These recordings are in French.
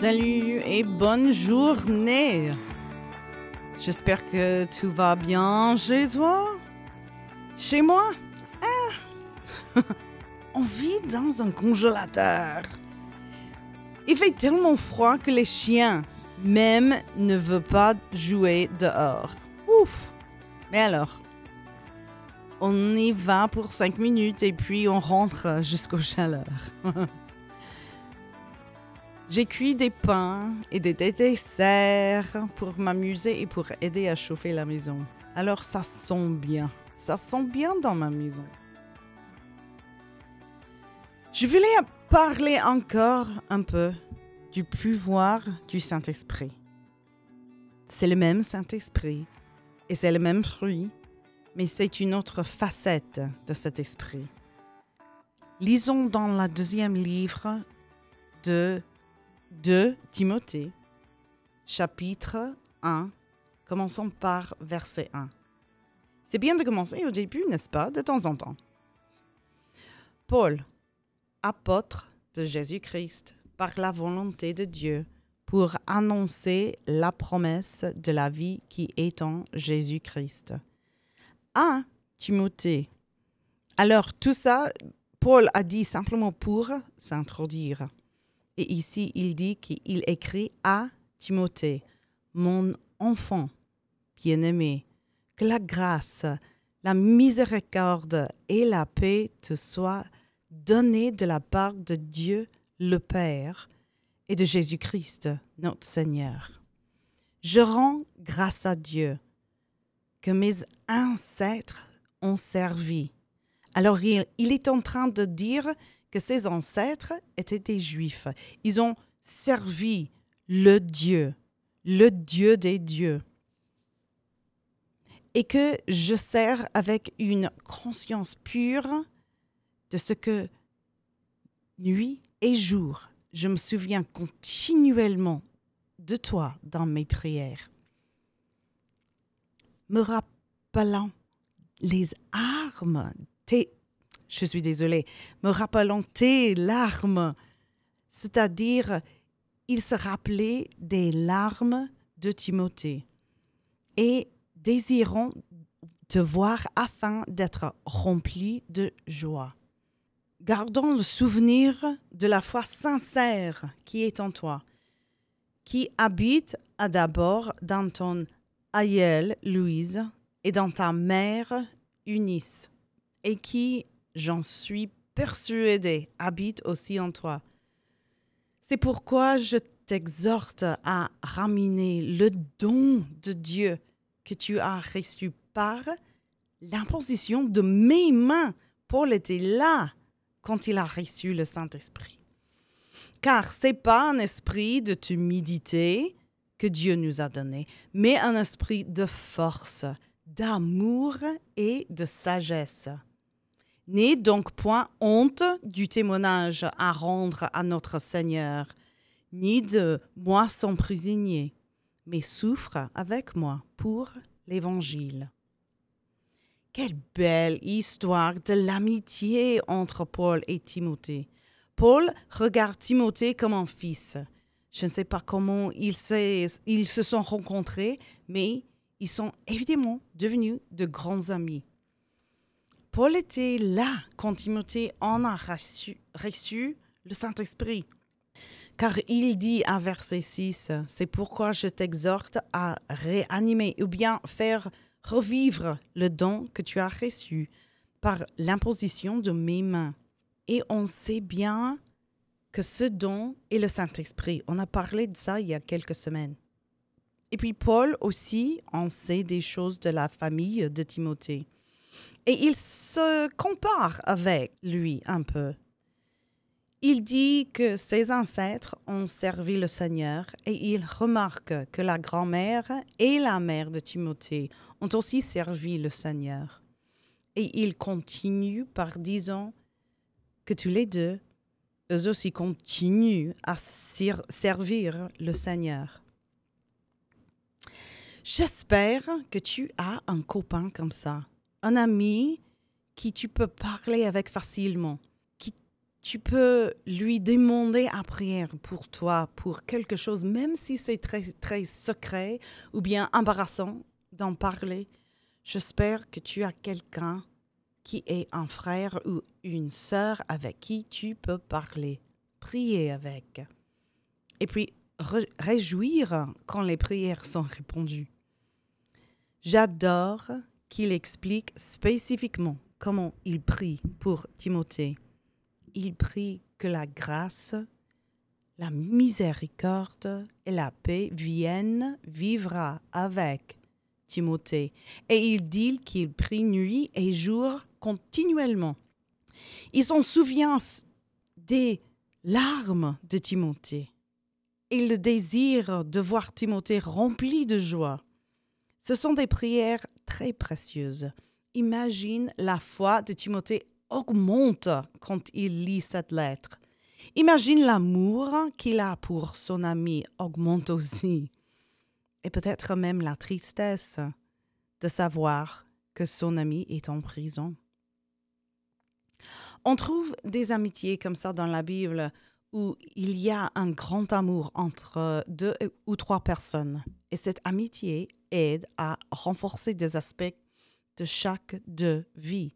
Salut et bonne journée. J'espère que tout va bien chez toi. Chez moi? Ah On vit dans un congélateur. Il fait tellement froid que les chiens, même, ne veulent pas jouer dehors. Ouf Mais alors On y va pour cinq minutes et puis on rentre jusqu'aux chaleurs. J'ai cuit des pains et des desserts pour m'amuser et pour aider à chauffer la maison. Alors ça sent bien. Ça sent bien dans ma maison. Je voulais parler encore un peu du pouvoir du Saint-Esprit. C'est le même Saint-Esprit et c'est le même fruit, mais c'est une autre facette de cet esprit. Lisons dans le deuxième livre de de Timothée, chapitre 1. Commençons par verset 1. C'est bien de commencer au début, n'est-ce pas, de temps en temps. Paul, apôtre de Jésus-Christ, par la volonté de Dieu, pour annoncer la promesse de la vie qui est en Jésus-Christ. À Timothée. Alors, tout ça, Paul a dit simplement pour s'introduire. Et ici, il dit qu'il écrit à Timothée, mon enfant bien-aimé, que la grâce, la miséricorde et la paix te soient données de la part de Dieu le Père et de Jésus-Christ, notre Seigneur. Je rends grâce à Dieu que mes ancêtres ont servi. Alors il, il est en train de dire que ses ancêtres étaient des juifs. Ils ont servi le Dieu, le Dieu des dieux. Et que je sers avec une conscience pure de ce que nuit et jour, je me souviens continuellement de toi dans mes prières, me rappelant les armes, tes je suis désolée, me rappelant tes larmes. C'est-à-dire, il se rappelait des larmes de Timothée et désirant te voir afin d'être rempli de joie. Gardons le souvenir de la foi sincère qui est en toi, qui habite d'abord dans ton aïeul Louise et dans ta mère Eunice, et qui j'en suis persuadée, habite aussi en toi. C'est pourquoi je t'exhorte à ramener le don de Dieu que tu as reçu par l'imposition de mes mains. Paul était là quand il a reçu le Saint-Esprit. Car c'est pas un esprit de timidité que Dieu nous a donné, mais un esprit de force, d'amour et de sagesse. N'aie donc point honte du témoignage à rendre à notre Seigneur, ni de moi son prisonnier, mais souffre avec moi pour l'Évangile. Quelle belle histoire de l'amitié entre Paul et Timothée. Paul regarde Timothée comme un fils. Je ne sais pas comment ils se, ils se sont rencontrés, mais ils sont évidemment devenus de grands amis. Paul était là quand Timothée en a reçu, le Saint-Esprit. Car il dit à verset 6, c'est pourquoi je t'exhorte à réanimer ou bien faire revivre le don que tu as reçu par l'imposition de mes mains. Et on sait bien que ce don est le Saint-Esprit. On a parlé de ça il y a quelques semaines. Et puis Paul aussi, on sait des choses de la famille de Timothée. Et il se compare avec lui un peu. Il dit que ses ancêtres ont servi le Seigneur et il remarque que la grand-mère et la mère de Timothée ont aussi servi le Seigneur. Et il continue par disant que tous les deux, eux aussi continuent à servir le Seigneur. J'espère que tu as un copain comme ça un ami qui tu peux parler avec facilement, qui tu peux lui demander à prière pour toi, pour quelque chose, même si c'est très, très secret ou bien embarrassant d'en parler. J'espère que tu as quelqu'un qui est un frère ou une sœur avec qui tu peux parler, prier avec. Et puis, réjouir quand les prières sont répondues. J'adore qu'il explique spécifiquement comment il prie pour Timothée il prie que la grâce, la miséricorde et la paix viennent vivre avec Timothée. Et il dit qu'il prie nuit et jour continuellement. Il s'en souvient des larmes de Timothée et le désir de voir Timothée rempli de joie. Ce sont des prières très précieuses. Imagine la foi de Timothée augmente quand il lit cette lettre. Imagine l'amour qu'il a pour son ami augmente aussi. Et peut-être même la tristesse de savoir que son ami est en prison. On trouve des amitiés comme ça dans la Bible où il y a un grand amour entre deux ou trois personnes. Et cette amitié aide à renforcer des aspects de chaque deux vies.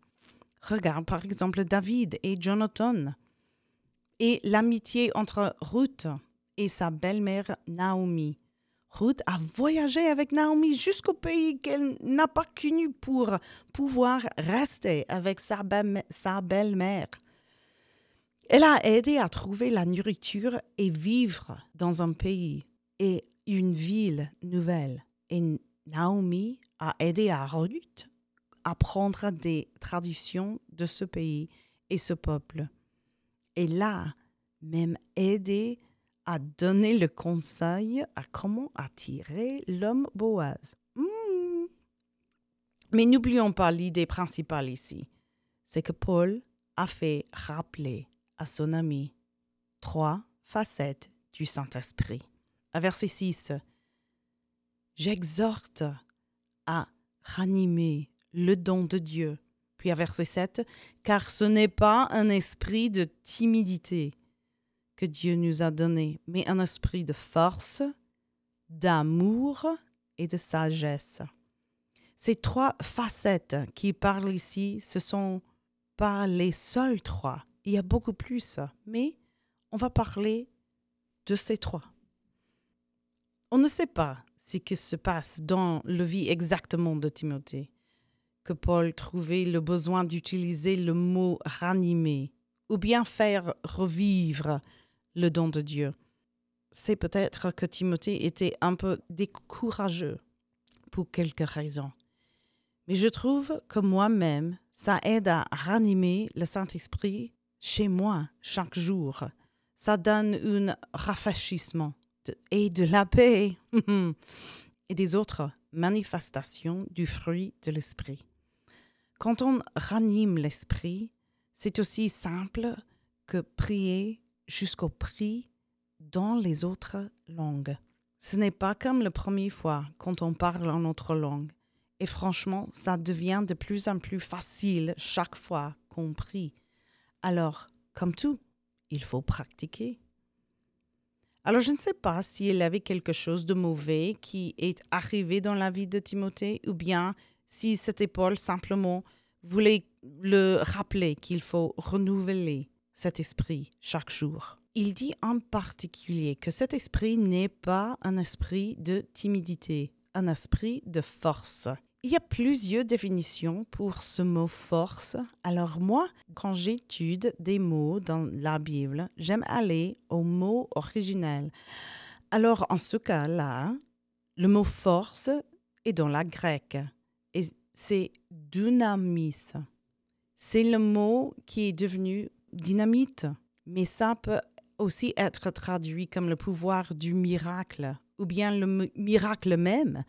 Regarde par exemple David et Jonathan et l'amitié entre Ruth et sa belle-mère Naomi. Ruth a voyagé avec Naomi jusqu'au pays qu'elle n'a pas connu pour pouvoir rester avec sa, belle-mère. Elle a aidé à trouver la nourriture et vivre dans un pays et une ville nouvelle. Et Naomi a aidé à Ruth apprendre des traditions de ce pays et ce peuple. Et là, même aider à donner le conseil à comment attirer l'homme Boaz. Hmm. Mais n'oublions pas l'idée principale ici, c'est que Paul a fait rappeler à son ami trois facettes du Saint-Esprit. À verset 6, J'exhorte à ranimer le don de Dieu. Puis à verset 7, car ce n'est pas un esprit de timidité que Dieu nous a donné, mais un esprit de force, d'amour et de sagesse. Ces trois facettes qui parlent ici, ce sont pas les seules trois. Il y a beaucoup plus, mais on va parler de ces trois. On ne sait pas ce qui se passe dans le vie exactement de Timothée que Paul trouvait le besoin d'utiliser le mot ranimer ou bien faire revivre le don de Dieu. C'est peut-être que Timothée était un peu décourageux pour quelques raisons. Mais je trouve que moi-même, ça aide à ranimer le Saint-Esprit chez moi chaque jour. Ça donne un rafraîchissement et de la paix et des autres manifestations du fruit de l'Esprit. Quand on ranime l'esprit, c'est aussi simple que prier jusqu'au prix dans les autres langues. Ce n'est pas comme la première fois quand on parle en autre langue. Et franchement, ça devient de plus en plus facile chaque fois qu'on prie. Alors, comme tout, il faut pratiquer. Alors, je ne sais pas s'il avait quelque chose de mauvais qui est arrivé dans la vie de Timothée ou bien si c'était Paul simplement voulait le rappeler qu'il faut renouveler cet esprit chaque jour. Il dit en particulier que cet esprit n'est pas un esprit de timidité, un esprit de force. Il y a plusieurs définitions pour ce mot force. Alors moi, quand j'étude des mots dans la Bible, j'aime aller au mot originel. Alors en ce cas-là, le mot force est dans la grecque c'est dynamis. C'est le mot qui est devenu dynamite, mais ça peut aussi être traduit comme le pouvoir du miracle ou bien le miracle même.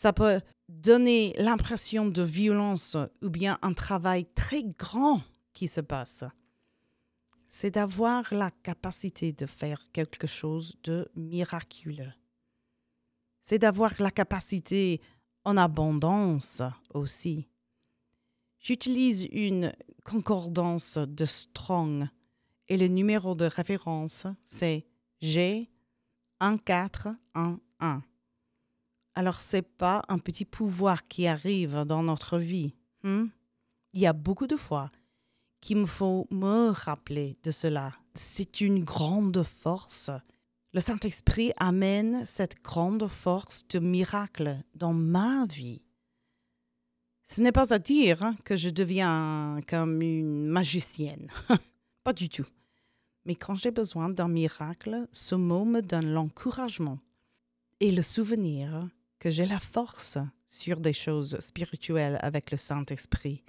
Ça peut donner l'impression de violence ou bien un travail très grand qui se passe. C'est d'avoir la capacité de faire quelque chose de miraculeux. C'est d'avoir la capacité en abondance aussi. J'utilise une concordance de Strong Et le numéro de référence, c'est G1411. Alors, ce n'est pas un petit pouvoir qui arrive dans notre vie. hmm? Il y a beaucoup de fois qu'il me faut me rappeler de cela. C'est une grande force. Le Saint-Esprit amène cette grande force de miracle dans ma vie. Ce n'est pas à dire que je deviens comme une magicienne. pas du tout. Mais quand j'ai besoin d'un miracle, ce mot me donne l'encouragement et le souvenir que j'ai la force sur des choses spirituelles avec le Saint-Esprit.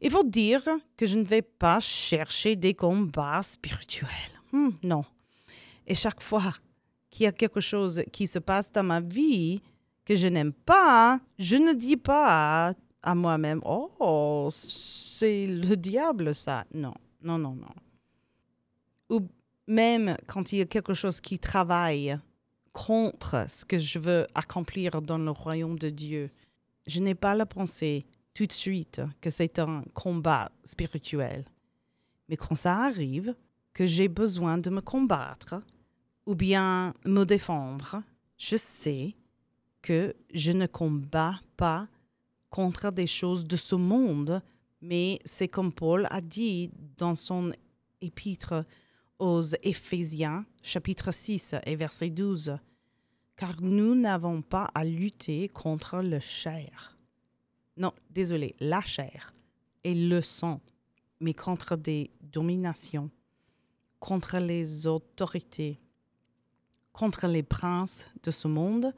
Il faut dire que je ne vais pas chercher des combats spirituels. Hmm, non. Et chaque fois qu'il y a quelque chose qui se passe dans ma vie que je n'aime pas, je ne dis pas à moi-même, oh, c'est le diable ça. Non, non, non, non. Ou même quand il y a quelque chose qui travaille contre ce que je veux accomplir dans le royaume de Dieu, je n'ai pas la pensée tout de suite que c'est un combat spirituel. Mais quand ça arrive, que j'ai besoin de me combattre ou bien me défendre, je sais que je ne combats pas contre des choses de ce monde, mais c'est comme Paul a dit dans son épître aux Éphésiens, chapitre 6 et verset 12, car nous n'avons pas à lutter contre le chair. Non, désolé, la chair et le sang, mais contre des dominations, contre les autorités, contre les princes de ce monde,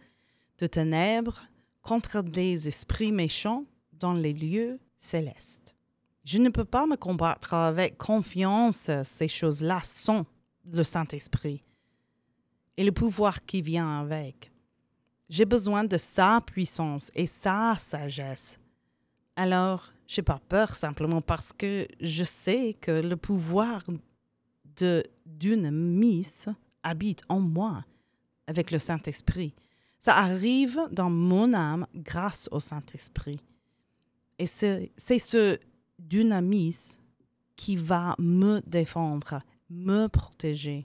de ténèbres, contre des esprits méchants dans les lieux célestes. Je ne peux pas me combattre avec confiance ces choses-là sans le Saint-Esprit et le pouvoir qui vient avec. J'ai besoin de sa puissance et sa sagesse. Alors, j'ai pas peur simplement parce que je sais que le pouvoir d'une miss habite en moi avec le Saint-Esprit. Ça arrive dans mon âme grâce au Saint-Esprit. Et c'est ce dynamis qui va me défendre, me protéger.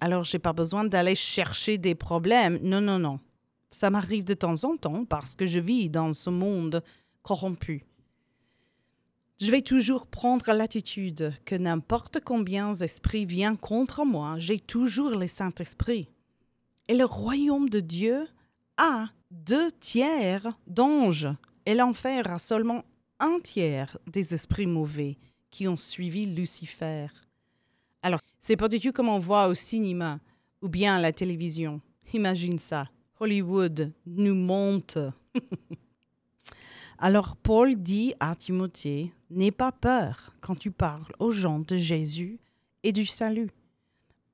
Alors, j'ai pas besoin d'aller chercher des problèmes. Non, non, non. Ça m'arrive de temps en temps parce que je vis dans ce monde corrompu. Je vais toujours prendre l'attitude que n'importe combien d'esprits vient contre moi, j'ai toujours le Saint-Esprit. Et le royaume de Dieu a deux tiers d'anges et l'enfer a seulement un tiers des esprits mauvais qui ont suivi Lucifer. Alors, c'est pas du tout comme on voit au cinéma ou bien à la télévision. Imagine ça. Hollywood nous monte. Alors Paul dit à Timothée, N'aie pas peur quand tu parles aux gens de Jésus et du salut,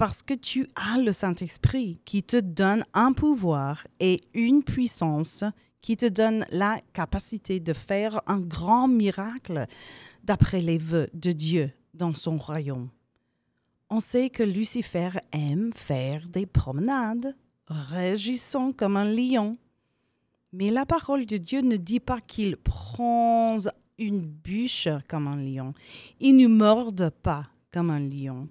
parce que tu as le Saint-Esprit qui te donne un pouvoir et une puissance qui te donne la capacité de faire un grand miracle d'après les vœux de Dieu dans son royaume. On sait que Lucifer aime faire des promenades, régissant comme un lion. Mais la parole de Dieu ne dit pas qu'il prend une bûche comme un lion. Il ne morde pas comme un lion.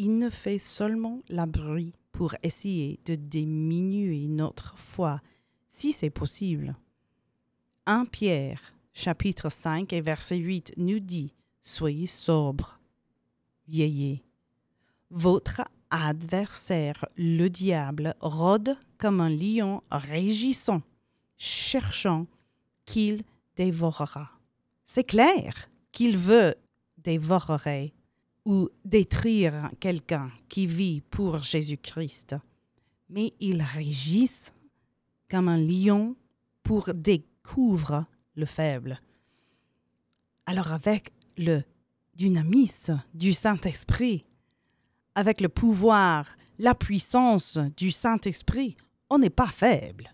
Il ne fait seulement la bruit pour essayer de diminuer notre foi, si c'est possible. 1 Pierre, chapitre 5 et verset 8 nous dit Soyez sobre, vieillez votre adversaire, le diable, rôde comme un lion régissant, cherchant qu'il dévorera. C'est clair qu'il veut dévorer ou détruire quelqu'un qui vit pour Jésus-Christ, mais il régisse comme un lion pour découvrir le faible. Alors avec le dynamisme du Saint-Esprit, avec le pouvoir, la puissance du Saint-Esprit, on n'est pas faible.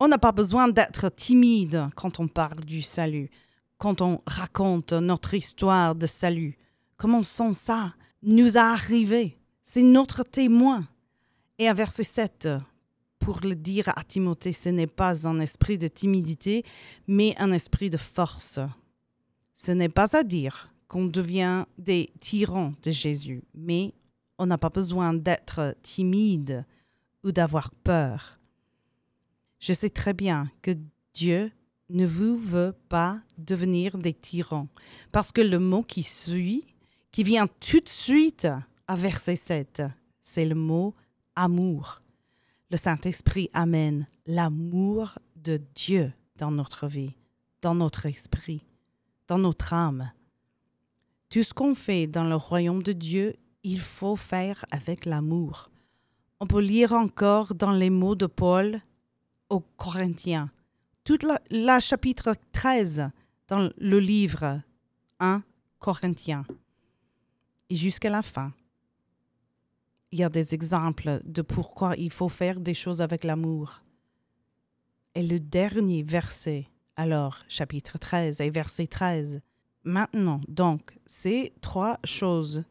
On n'a pas besoin d'être timide quand on parle du salut, quand on raconte notre histoire de salut. Comment sent ça? Nous a arrivé. C'est notre témoin. Et à verset 7, pour le dire à Timothée, ce n'est pas un esprit de timidité, mais un esprit de force. Ce n'est pas à dire qu'on devient des tyrans de Jésus, mais on n'a pas besoin d'être timide ou d'avoir peur. Je sais très bien que Dieu ne vous veut pas devenir des tyrans, parce que le mot qui suit, qui vient tout de suite à verset 7, c'est le mot amour. Le Saint-Esprit amène l'amour de Dieu dans notre vie, dans notre esprit, dans notre âme. Tout ce qu'on fait dans le royaume de Dieu, il faut faire avec l'amour. On peut lire encore dans les mots de Paul aux Corinthiens, tout la, chapitre 13 dans le livre 1 Corinthiens et jusqu'à la fin. Il y a des exemples de pourquoi il faut faire des choses avec l'amour. Et le dernier verset, alors, chapitre 13 et verset 13. Maintenant, donc, ces trois choses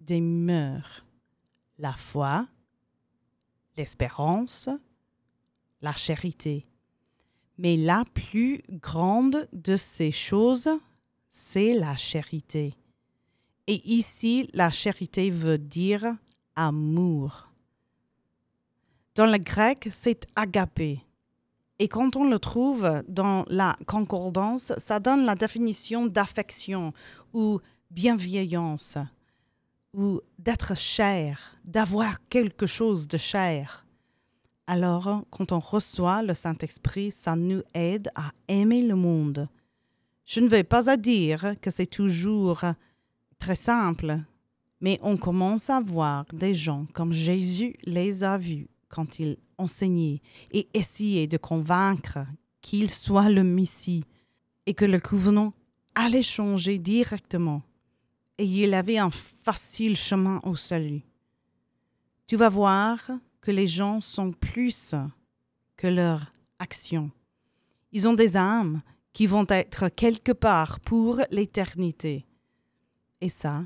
demeurent. La foi, l'espérance, la charité. Mais la plus grande de ces choses, c'est la charité. Et ici, la charité veut dire amour. Dans le grec, c'est agapé. Et quand on le trouve dans la concordance, ça donne la définition d'affection ou bienveillance ou d'être cher, d'avoir quelque chose de cher. Alors, quand on reçoit le Saint-Esprit, ça nous aide à aimer le monde. Je ne vais pas dire que c'est toujours très simple, mais on commence à voir des gens comme Jésus les a vus quand il enseignait et essayait de convaincre qu'il soit le Messie et que le covenant allait changer directement et il avait un facile chemin au salut. Tu vas voir que les gens sont plus que leurs actions. Ils ont des âmes qui vont être quelque part pour l'éternité. Et ça,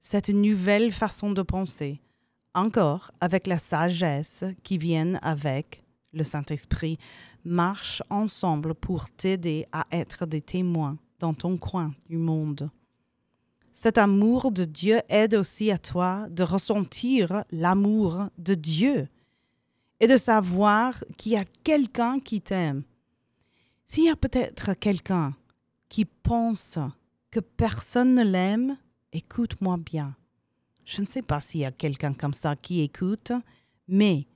cette nouvelle façon de penser, encore avec la sagesse qui vient avec le Saint-Esprit, marche ensemble pour t'aider à être des témoins dans ton coin du monde. Cet amour de Dieu aide aussi à toi de ressentir l'amour de Dieu et de savoir qu'il y a quelqu'un qui t'aime. S'il y a peut-être quelqu'un qui pense que personne ne l'aime, écoute-moi bien. Je ne sais pas s'il y a quelqu'un comme ça qui écoute, mais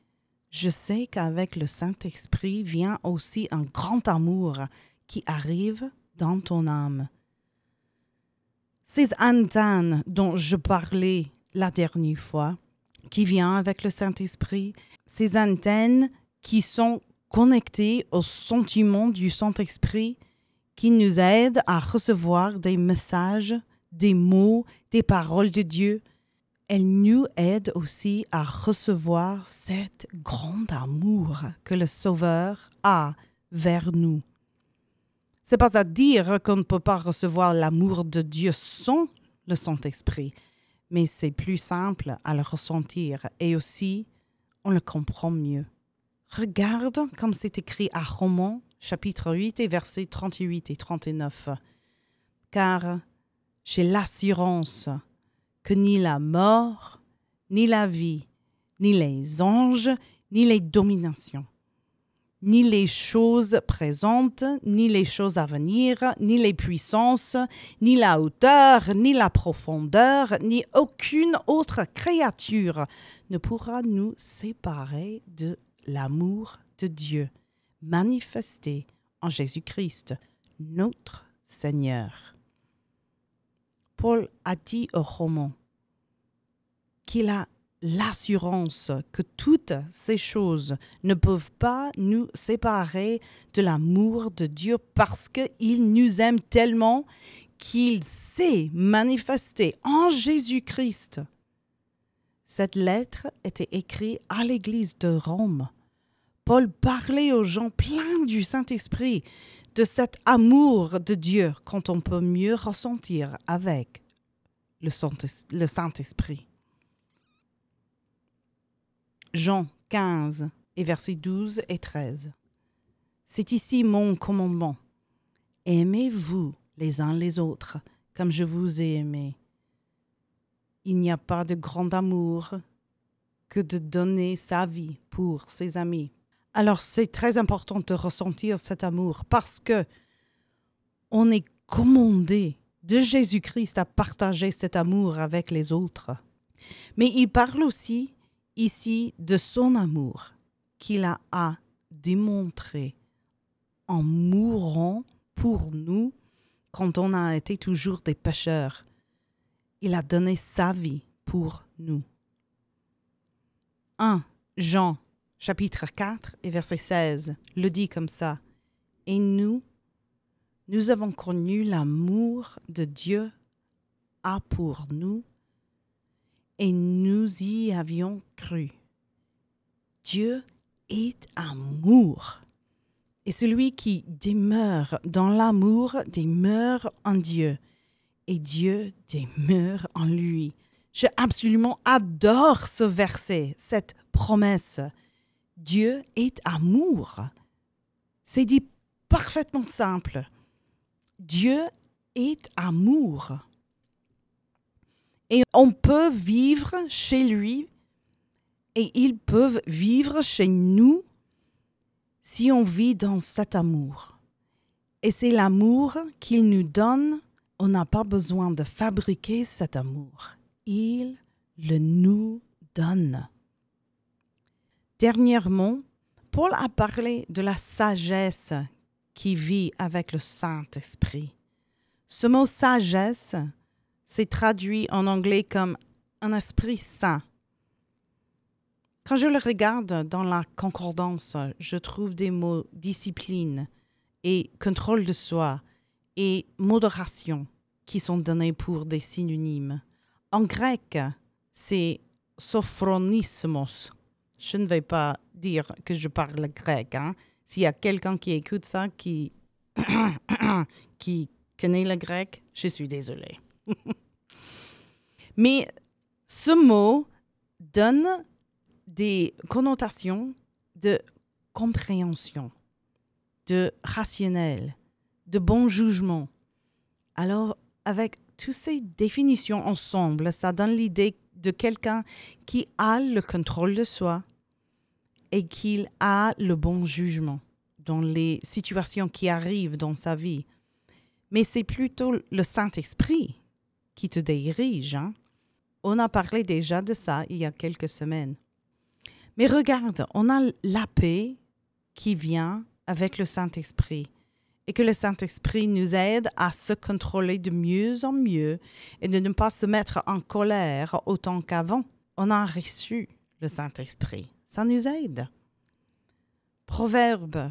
je sais qu'avec le Saint-Esprit vient aussi un grand amour qui arrive dans ton âme. Ces antennes dont je parlais la dernière fois, qui vient avec le Saint-Esprit, ces antennes qui sont connectées au sentiment du Saint-Esprit, qui nous aident à recevoir des messages, des mots, des paroles de Dieu. Elles nous aident aussi à recevoir cet grand amour que le Sauveur a vers nous. C'est pas à dire qu'on ne peut pas recevoir l'amour de Dieu sans le Saint-Esprit, mais c'est plus simple à le ressentir et aussi on le comprend mieux. Regarde comme c'est écrit à Romans chapitre 8 et versets 38 et 39. Car j'ai l'assurance que ni la mort, ni la vie, ni les anges, ni les dominations, ni les choses présentes, ni les choses à venir, ni les puissances, ni la hauteur, ni la profondeur, ni aucune autre créature ne pourra nous séparer de l'amour de Dieu manifesté en Jésus-Christ, notre Seigneur. Paul a dit aux Romains qu'il a l'assurance que toutes ces choses ne peuvent pas nous séparer de l'amour de Dieu parce qu'il nous aime tellement qu'il s'est manifesté en Jésus-Christ. Cette lettre était écrite à l'Église de Rome. Paul parlait aux gens pleins du Saint-Esprit, de cet amour de Dieu quand on peut mieux ressentir avec le Saint-Esprit. Jean 15 et versets 12 et 13. C'est ici mon commandement. Aimez-vous les uns les autres comme je vous ai aimé. Il n'y a pas de grand amour que de donner sa vie pour ses amis. Alors c'est très important de ressentir cet amour parce que on est commandé de Jésus-Christ à partager cet amour avec les autres. Mais il parle aussi ici de son amour qu'il a, démontré en mourant pour nous quand on a été toujours des pécheurs. Il a donné sa vie pour nous. 1 Jean chapitre 4 et verset 16 le dit comme ça. Et nous, nous avons connu l'amour de Dieu a pour nous et nous y avions cru. Dieu est amour. Et celui qui demeure dans l'amour demeure en Dieu et Dieu demeure en lui. Je absolument adore ce verset, cette promesse. Dieu est amour. C'est dit parfaitement simple. Dieu est amour. Et on peut vivre chez lui et ils peuvent vivre chez nous si on vit dans cet amour. Et c'est l'amour qu'il nous donne. On n'a pas besoin de fabriquer cet amour. Il le nous donne. Dernièrement, Paul a parlé de la sagesse qui vit avec le Saint-Esprit. Ce mot sagesse s'est traduit en anglais comme un esprit saint. Quand je le regarde dans la concordance, je trouve des mots discipline et contrôle de soi et modération qui sont donnés pour des synonymes. En grec, c'est sophronismos. Je ne vais pas dire que je parle grec. Hein. S'il y a quelqu'un qui écoute ça, qui, qui connaît le grec, je suis désolée. Mais ce mot donne des connotations de compréhension, de rationnel, de bon jugement. Alors, avec toutes ces définitions ensemble, ça donne l'idée de quelqu'un qui a le contrôle de soi et qu'il a le bon jugement dans les situations qui arrivent dans sa vie. Mais c'est plutôt le Saint-Esprit qui te dirige. Hein. On a parlé déjà de ça il y a quelques semaines. Mais regarde, on a la paix qui vient avec le Saint-Esprit et que le Saint-Esprit nous aide à se contrôler de mieux en mieux et de ne pas se mettre en colère autant qu'avant. On a reçu le Saint-Esprit. Ça nous aide. Proverbes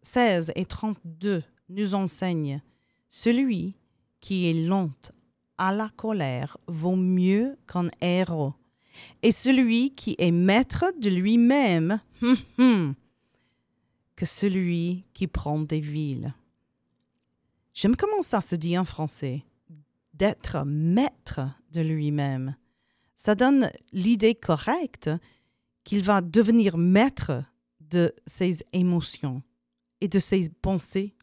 16 et 32 nous enseignent Celui qui est lent à la colère vaut mieux qu'un héros, et celui qui est maître de lui-même hum, hum, que celui qui prend des villes. J'aime comment ça se dit en français. D'être maître de lui-même. Ça donne l'idée correcte qu'il va devenir maître de ses émotions et de ses pensées.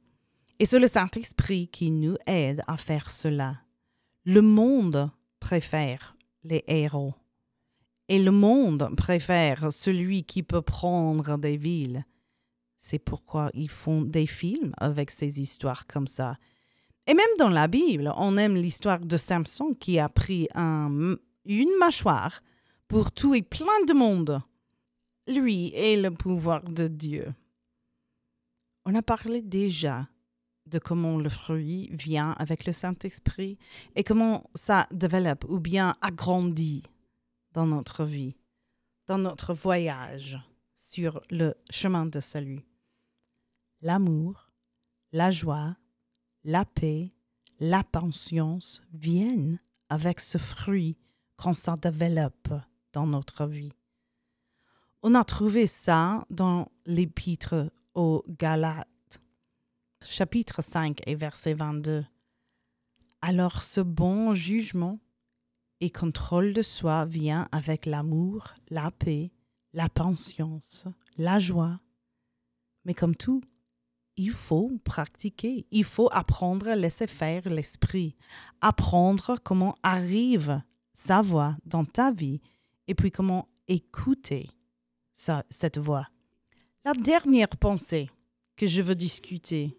Et c'est le Saint-Esprit qui nous aide à faire cela. Le monde préfère les héros. Et le monde préfère celui qui peut prendre des villes. C'est pourquoi ils font des films avec ces histoires comme ça. Et même dans la Bible, on aime l'histoire de Samson qui a pris un, une mâchoire pour tuer plein de monde. Lui est le pouvoir de Dieu. On a parlé déjà de comment le fruit vient avec le Saint-Esprit et comment ça développe ou bien agrandit dans notre vie, dans notre voyage sur le chemin de salut l'amour, la joie, la paix, la patience viennent avec ce fruit quand ça développe dans notre vie. On a trouvé ça dans l'épître aux Galates, chapitre 5 et verset 22. Alors ce bon jugement et contrôle de soi vient avec l'amour, la paix, la patience, la joie. Mais comme tout, il faut pratiquer, il faut apprendre à laisser faire l'esprit, apprendre comment arrive sa voix dans ta vie et puis comment écouter cette voix. La dernière pensée que je veux discuter,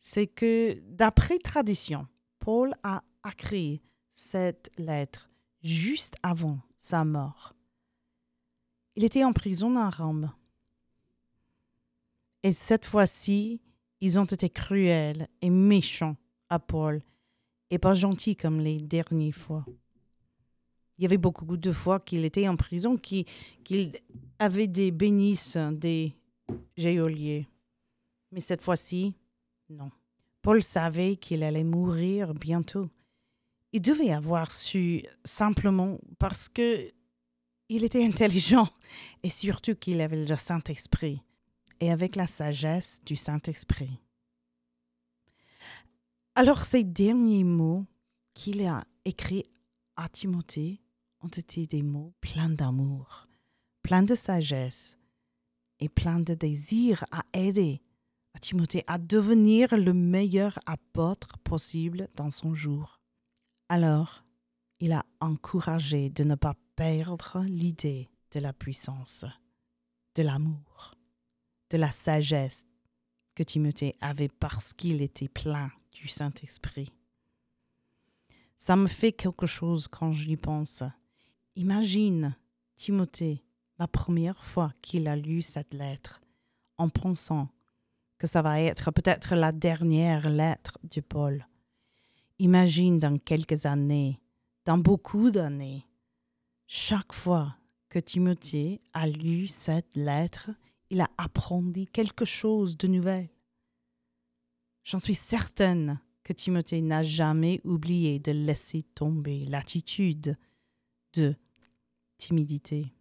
c'est que d'après tradition, Paul a écrit cette lettre juste avant sa mort. Il était en prison à Rome. Et cette fois-ci, ils ont été cruels et méchants à Paul et pas gentils comme les dernières fois. Il y avait beaucoup de fois qu'il était en prison, qu'il avait des bénisses, des geôliers. Mais cette fois-ci, non. Paul savait qu'il allait mourir bientôt. Il devait avoir su simplement parce que il était intelligent et surtout qu'il avait le Saint-Esprit et avec la sagesse du Saint-Esprit. Alors ces derniers mots qu'il a écrits à Timothée ont été des mots pleins d'amour, pleins de sagesse et pleins de désir à aider à Timothée à devenir le meilleur apôtre possible dans son jour. Alors, il a encouragé de ne pas perdre l'idée de la puissance, de l'amour, de la sagesse que Timothée avait parce qu'il était plein du Saint-Esprit. Ça me fait quelque chose quand j'y pense. Imagine Timothée la première fois qu'il a lu cette lettre en pensant que ça va être peut-être la dernière lettre de Paul. Imagine dans quelques années, dans beaucoup d'années, chaque fois que Timothée a lu cette lettre, il a appris quelque chose de nouvel. J'en suis certaine que Timothée n'a jamais oublié de laisser tomber l'attitude de timidité.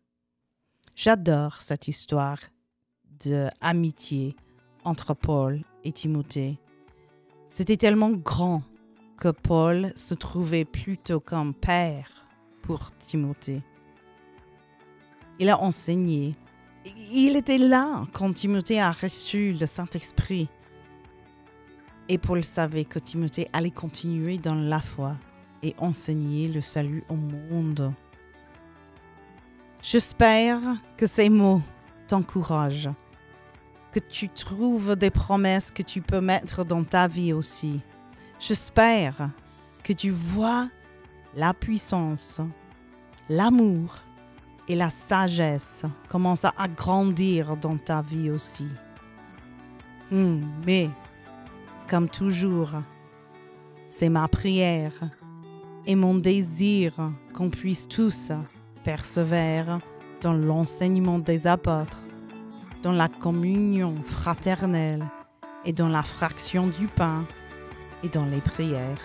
J'adore cette histoire de amitié entre Paul et Timothée. C'était tellement grand que Paul se trouvait plutôt comme père pour Timothée. Il a enseigné. Il était là quand Timothée a reçu le Saint-Esprit. Et Paul savait que Timothée allait continuer dans la foi et enseigner le salut au monde. J'espère que ces mots t'encouragent, que tu trouves des promesses que tu peux mettre dans ta vie aussi. J'espère que tu vois la puissance, l'amour et la sagesse commencent à grandir dans ta vie aussi. Hmm, mais, comme toujours, c'est ma prière et mon désir qu'on puisse tous persévérer dans l'enseignement des apôtres, dans la communion fraternelle et dans la fraction du pain et dans les prières.